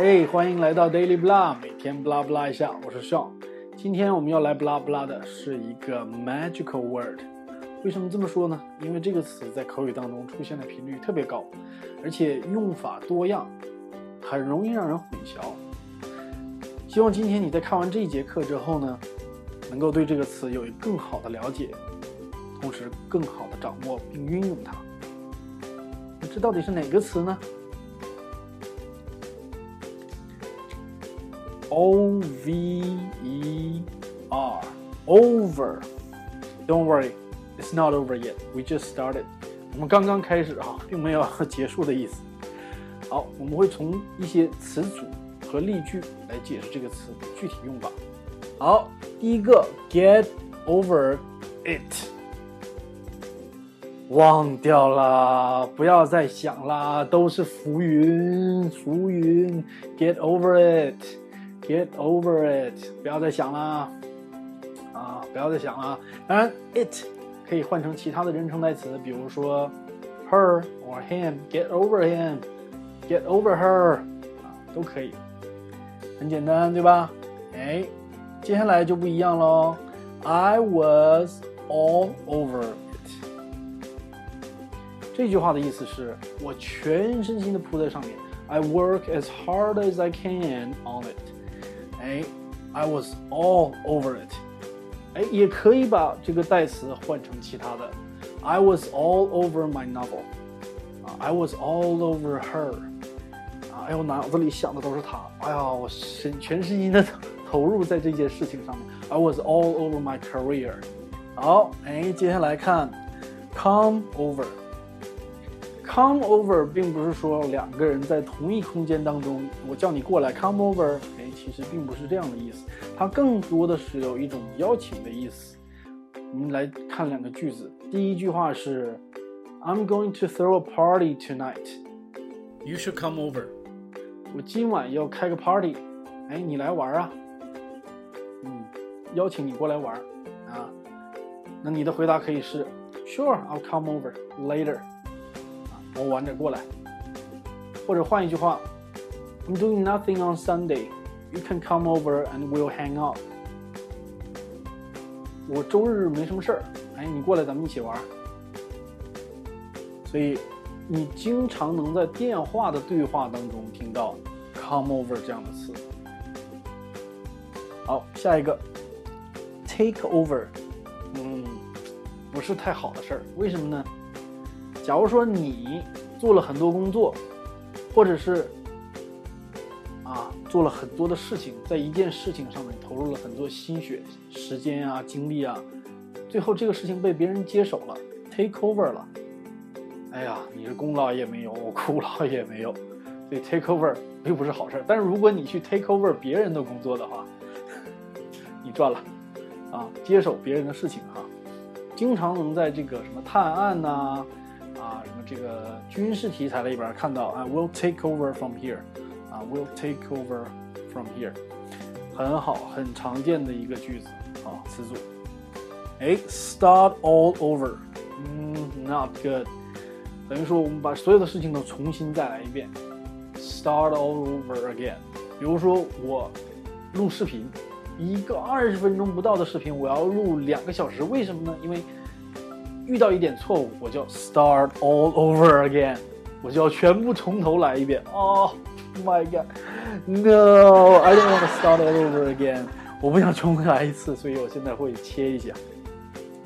嘿，欢迎来到 Daily Blah，每天 blah blah 一下，我是 Sean。今天我们要来 blah blah 的是一个 magical word。为什么这么说呢？因为这个词在口语当中出现的频率特别高，而且用法多样，很容易让人混淆。希望今天你在看完这一节课之后呢，能够对这个词有更好的了解，同时更好的掌握并运用它。这到底是哪个词呢 ？O V E R，over。Don't worry。It's not over yet. We just started. 我们刚刚开始啊，并没有结束的意思。好，我们会从一些词组和例句来解释这个词具体用法。好，第一个，get over it。忘掉了，不要再想啦，都是浮云，浮云。Get over it. Get over it. 不要再想啦，啊，不要再想了。当然，it。可以换成其他的人称代词，比如说 her or him。Get over him, get over her，啊，都可以，很简单，对吧？哎，接下来就不一样喽。I was all over it。这句话的意思是我全身心的扑在上面。I work as hard as I can on it。 哎，I was all over it。哎，也可以把这个代词换成其他的。I was all over my novel，啊，I was all over her，啊，哎，我脑子里想的都是她。哎呀，我身全身心的投入在这件事情上面。I was all over my career。好，哎，接下来看，come over。 Come over 并不是说两个人在同一空间当中，我叫你过来，come over，哎，其实并不是这样的意思，它更多的是有一种邀请的意思。我们来看两个句子，第一句话是，I'm going to throw a party tonight. You should come over. 我今晚要开个 party，哎，你来玩啊？嗯，邀请你过来玩啊？那你的回答可以是，Sure, I'll come over later. 我晚点过来，或者换一句话，I'm doing nothing on Sunday. You can come over and we'll hang out. 我周日没什么事儿，哎，你过来咱们一起玩。所以，你经常能在电话的对话当中听到 “come over” 这样的词。好，下一个，take over，嗯，不是太好的事儿，为什么呢？假如说你做了很多工作，或者是啊做了很多的事情，在一件事情上面投入了很多心血、时间啊、精力啊，最后这个事情被别人接手了，take over 了，哎呀，你是功劳也没有，苦劳也没有，所以 take over 并不是好事。但是如果你去 take over 别人的工作的话，你赚了啊，接手别人的事情哈，经常能在这个什么探案呐。啊什么这个军事题材里边看到啊，will take over from here，啊，will take over from here，很好，很常见的一个句子啊，词组。哎，start all over，嗯，not good，等于说我们把所有的事情都重新再来一遍，start all over again。比如说我录视频，一个二十分钟不到的视频，我要录两个小时，为什么呢？因为遇到一点错误，我就 start all over again，我就要全部从头来一遍。Oh my god，no，I don't want to start all over again，我不想重来一次，所以我现在会切一下。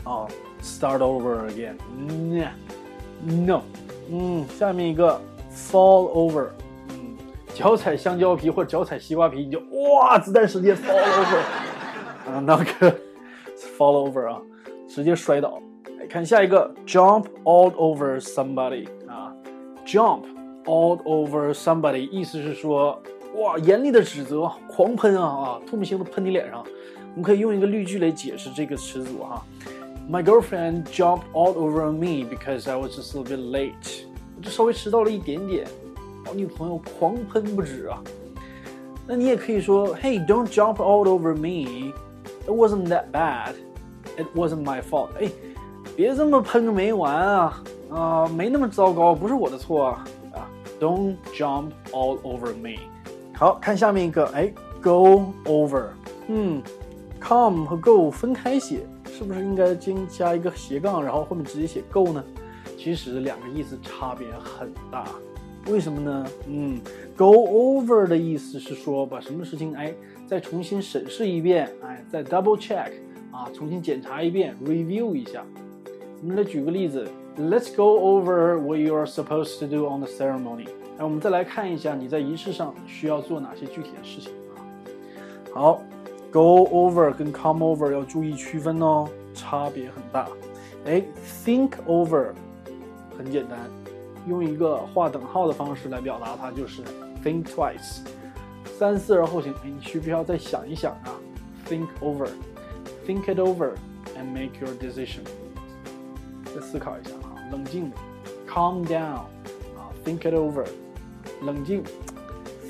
哦，start over again，no，嗯，下面一个 fall over，嗯，脚踩香蕉皮或者脚踩西瓜皮，你就哇，子弹时间 fall over，啊，那个 fall over 啊，直接摔倒。看下一个，jump all over somebody 啊，jump all over somebody，意思是说，哇，严厉的指责，狂喷啊啊，唾沫星子喷你脸上。我们可以用一个例句来解释这个词组哈。My girlfriend jumped all over me because I was just a little bit late。我就稍微迟到了一点点，我女朋友狂喷不止啊。那你也可以说，Hey，don't jump all over me。It wasn't that bad。It wasn't my fault。哎。 别这么喷个没完啊！啊，没那么糟糕，不是我的错啊！啊，Don't jump all over me，好看下面一个，哎，go over，嗯，come 和 go 分开写，是不是应该先加一个斜杠，然后后面直接写 go 呢？其实两个意思差别很大，为什么呢？嗯，go over 的意思是说把什么事情哎再重新审视一遍，哎再 double check 啊，重新检查一遍，review 一下。我们来举个例子，Let's go over what you are supposed to do on the ceremony。哎，我们再来看一下你在仪式上需要做哪些具体的事情啊？好，go over 跟 come over 要注意区分哦，差别很大。哎，think over 很简单，用一个划等号的方式来表达它，就是 think twice，三思而后行。哎，你需不需要再想一想啊？Think over，think it over and make your decision。再思考一下啊，冷静的，calm down，啊，think it over，冷静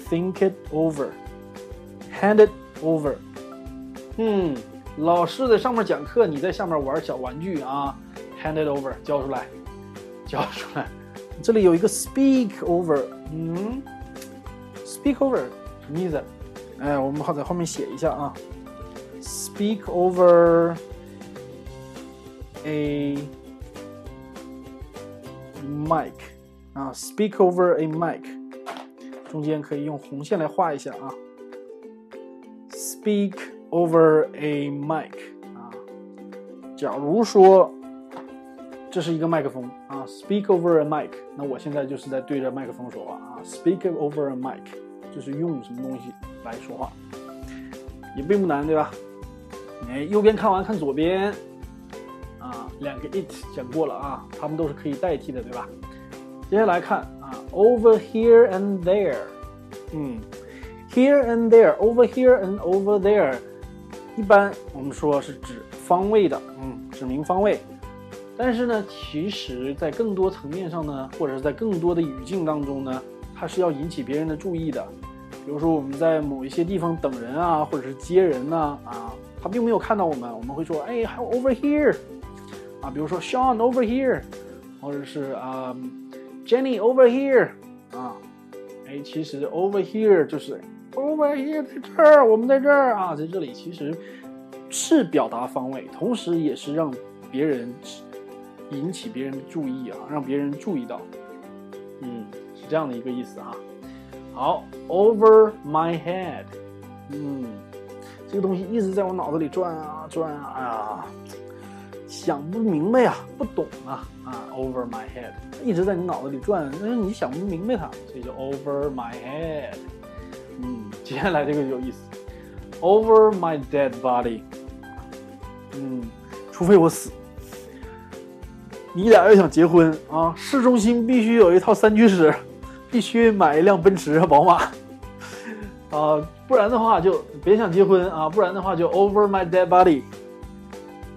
，think it over，hand it over，嗯，老师在上面讲课，你在下面玩小玩具啊，hand it over，交出来，交出来。这里有一个 speak over，嗯，speak over 什么意思？哎，我们好在后面写一下啊，speak over a mic 啊，speak over a mic，中间可以用红线来画一下啊。speak over a mic 啊，假如说这是一个麦克风啊，speak over a mic，那我现在就是在对着麦克风说话啊，speak over a mic 就是用什么东西来说话，也并不难，对吧？哎，右边看完看左边。两个 it 讲过了啊，它们都是可以代替的，对吧？接下来看啊，over here and there，嗯，here and there，over here and over there，一般我们说是指方位的，嗯，指明方位。但是呢，其实在更多层面上呢，或者是在更多的语境当中呢，它是要引起别人的注意的。比如说我们在某一些地方等人啊，或者是接人呐，啊，他并没有看到我们，我们会说，哎，还有 over here。啊，比如说 Sean over here，或者是啊 Jenny over here，啊，哎，其实 over here 就是 over here 在这儿，我们在这儿啊，在这里其实是表达方位，同时也是让别人引起别人的注意啊，让别人注意到，嗯，是这样的一个意思啊。好，over my head，嗯，这个东西一直在我脑子里转啊转啊，哎呀。想不明白呀，不懂啊啊！Over my head，一直在你脑子里转，但是你想不明白它，所以叫 over my head。嗯，接下来这个有意思，over my dead body。嗯，除非我死，你俩要想结婚啊，市中心必须有一套三居室，必须买一辆奔驰和宝马啊，不然的话就别想结婚啊，不然的话就 over my dead body。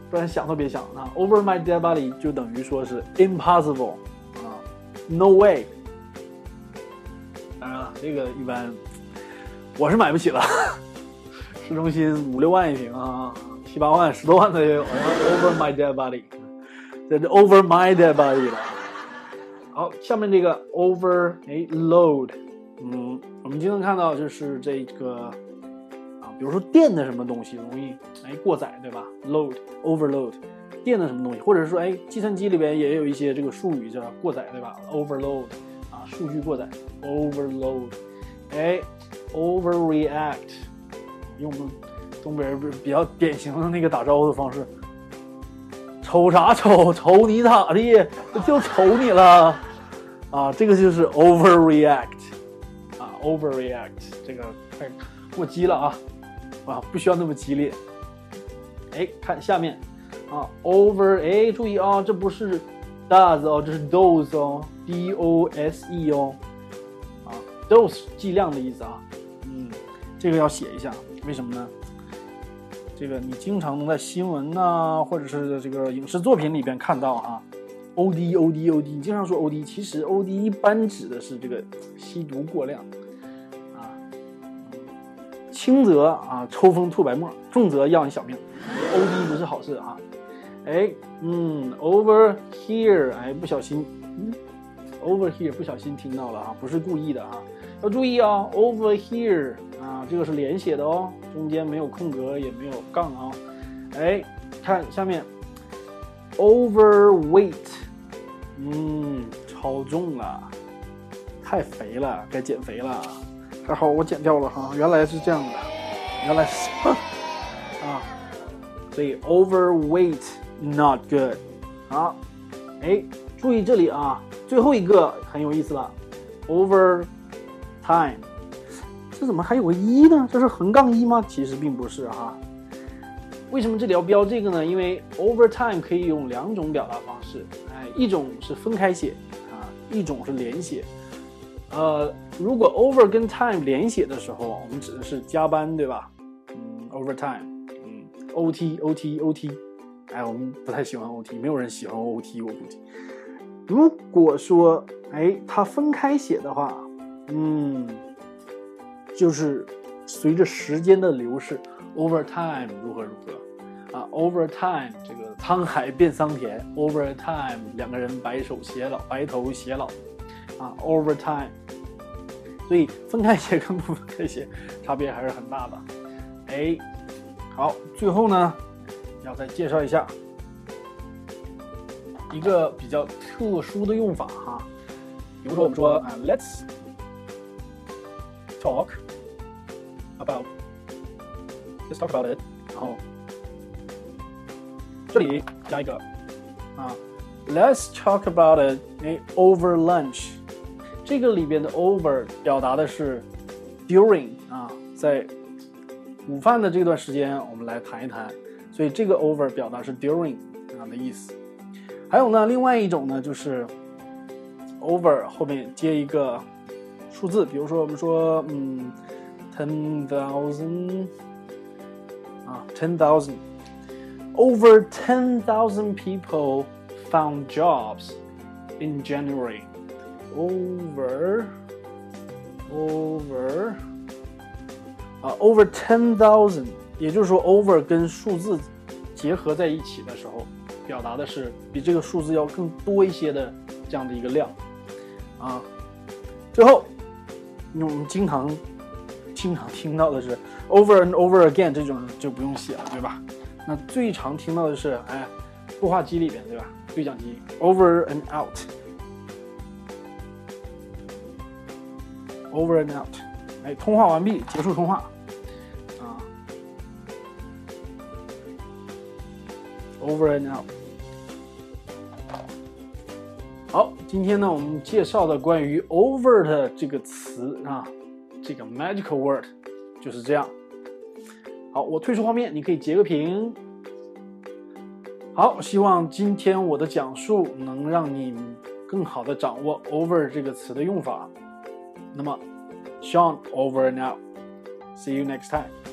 不然想都别想啊！Over my dead body 就等于说是 impossible 啊，no way。当然了，这个一般我是买不起了，市中心五六万一平啊，七八万、十多万的也有。Over my dead body，这 over my dead body 了。好，下面这个 over 哎 load，嗯，我们经常看到就是这个。比如说电的什么东西容易哎过载，对吧？load overload，电的什么东西，或者是说哎计算机里边也有一些这个术语叫过载，对吧？overload 啊，数据过载，overload，哎，overreact，用我们东北人比较典型的那个打招呼的方式，瞅啥瞅？瞅你咋的？就瞅你了啊！这个就是 overreact 啊，overreact，这个太过激了啊！啊，不需要那么激烈。哎，看下面啊，over，哎，注意啊，这不是 does 哦，这是 dose 哦，d o s e 哦，啊，dose 计量的意思啊。嗯，这个要写一下，为什么呢？这个你经常能在新闻呐，或者是这个影视作品里边看到哈，o d o d o d，你经常说 o d，其实 o d 一般指的是这个吸毒过量。轻则啊抽风吐白沫，重则要你小命。O D 不是好事啊！哎，嗯，over here，哎，不小心嗯 over here 不小心听到了啊，不是故意的啊，要注意啊，over here 啊，这个是连写的哦，中间没有空格也没有杠啊。哎，看下面，overweight，嗯，超重了，太肥了，该减肥了。还好我剪掉了哈，原来是这样的，原来是啊，所以 overweight not good 好，哎，注意这里啊，最后一个很有意思了，over time，这怎么还有个一呢？这是横杠一吗？其实并不是哈。为什么这里要标这个呢？因为 over time 可以用两种表达方式，哎，一种是分开写啊，一种是连写。呃，如果 over 跟 time 连写的时候，我们指的是加班，对吧？嗯，overtime，嗯，OT，OT，OT，哎，我们不太喜欢 OT，没有人喜欢 OT，我估计。如果说，哎，它分开写的话，嗯，就是随着时间的流逝，overtime 如何如何啊？overtime 这个沧海变桑田，overtime 两个人白首偕老，白头偕老。啊，overtime，所以分开写跟不分开写差别还是很大的。哎，好，最后呢，要再介绍一下一个比较特殊的用法哈。比如说我们说啊，Let's talk about，Let's talk about it，然后这里加一个啊，Let's talk about it，哎，over lunch。 这个里边的 over 表达的是 during 啊，在午饭的这段时间，我们来谈一谈，所以这个 over 表达是 during 啊的意思。还有呢，另外一种呢，就是 over 后面接一个数字，比如说我们说，嗯，ten thousand 啊，ten thousand，over ten thousand people found jobs in January。Over over 啊，over ten thousand，也就是说，over 跟数字结合在一起的时候，表达的是比这个数字要更多一些的这样的一个量啊。最后，我们经常经常听到的是 over and over again，这种就不用写了，对吧？那最常听到的是，哎，孵化机里边，对吧？对讲机 over and out。Over and out，哎，通话完毕，结束通话，啊，Over and out。好，今天呢，我们介绍的关于 over 的这个词啊，这个 magical word 就是这样。好，我退出画面，你可以截个屏。好，希望今天我的讲述能让你更好的掌握 over 这个词的用法。那么，Sean over and out. See you next time.